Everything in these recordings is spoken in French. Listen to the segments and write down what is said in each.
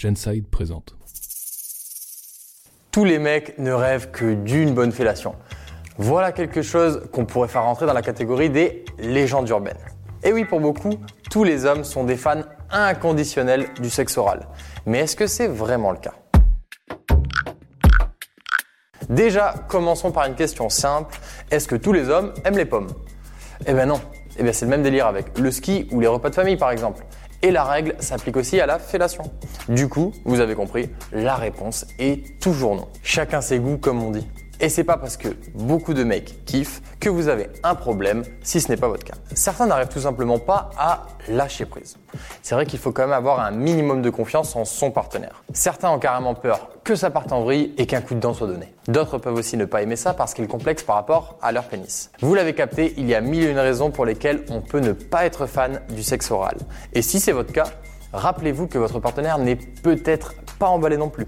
Genside présente. Tous les mecs ne rêvent que d'une bonne fellation. Voilà quelque chose qu'on pourrait faire rentrer dans la catégorie des légendes urbaines. Et oui, pour beaucoup, tous les hommes sont des fans inconditionnels du sexe oral. Mais est-ce que c'est vraiment le cas? Déjà, commençons par une question simple. Est-ce que tous les hommes aiment les pommes? Eh ben non. Eh bien c'est le même délire avec le ski ou les repas de famille par exemple. Et la règle s'applique aussi à la fellation. Du coup, vous avez compris, la réponse est toujours non. Chacun ses goûts comme on dit. Et c'est pas parce que beaucoup de mecs kiffent que vous avez un problème si ce n'est pas votre cas. Certains n'arrivent tout simplement pas à lâcher prise. C'est vrai qu'il faut quand même avoir un minimum de confiance en son partenaire. Certains ont carrément peur que ça parte en vrille et qu'un coup de dent soit donné. D'autres peuvent aussi ne pas aimer ça parce qu'ils complexent par rapport à leur pénis. Vous l'avez capté, il y a mille et une raisons pour lesquelles on peut ne pas être fan du sexe oral. Et si c'est votre cas, rappelez-vous que votre partenaire n'est peut-être pas emballé non plus.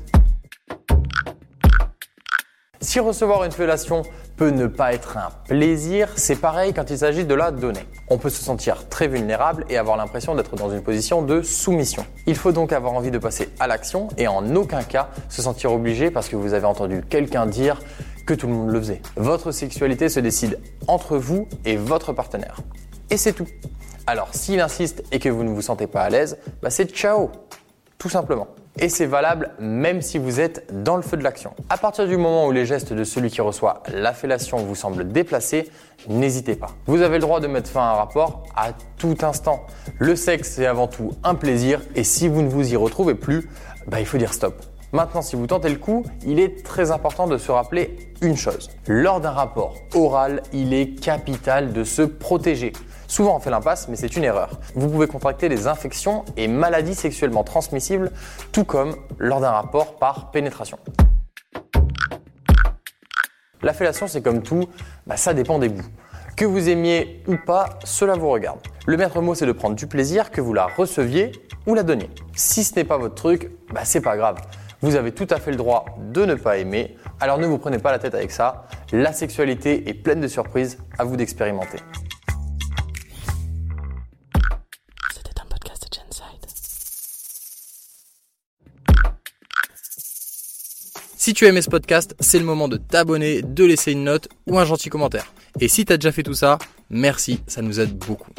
Si recevoir une fellation peut ne pas être un plaisir, c'est pareil quand il s'agit de la donner. On peut se sentir très vulnérable et avoir l'impression d'être dans une position de soumission. Il faut donc avoir envie de passer à l'action et en aucun cas se sentir obligé parce que vous avez entendu quelqu'un dire que tout le monde le faisait. Votre sexualité se décide entre vous et votre partenaire. Et c'est tout. Alors s'il insiste et que vous ne vous sentez pas à l'aise, bah c'est ciao, tout simplement. Et c'est valable même si vous êtes dans le feu de l'action. À partir du moment où les gestes de celui qui reçoit la fellation vous semblent déplacés, n'hésitez pas. Vous avez le droit de mettre fin à un rapport à tout instant. Le sexe c'est avant tout un plaisir et si vous ne vous y retrouvez plus, bah, il faut dire stop. Maintenant, si vous tentez le coup, il est très important de se rappeler une chose. Lors d'un rapport oral, il est capital de se protéger. Souvent on fait l'impasse, mais c'est une erreur. Vous pouvez contracter des infections et maladies sexuellement transmissibles, tout comme lors d'un rapport par pénétration. La fellation, c'est comme tout, bah, ça dépend des goûts. Que vous aimiez ou pas, cela vous regarde. Le maître mot, c'est de prendre du plaisir, que vous la receviez ou la donniez. Si ce n'est pas votre truc, bah, c'est pas grave. Vous avez tout à fait le droit de ne pas aimer, alors ne vous prenez pas la tête avec ça. La sexualité est pleine de surprises, à vous d'expérimenter. Si tu as aimé ce podcast, c'est le moment de t'abonner, de laisser une note ou un gentil commentaire. Et si tu as déjà fait tout ça, merci, ça nous aide beaucoup.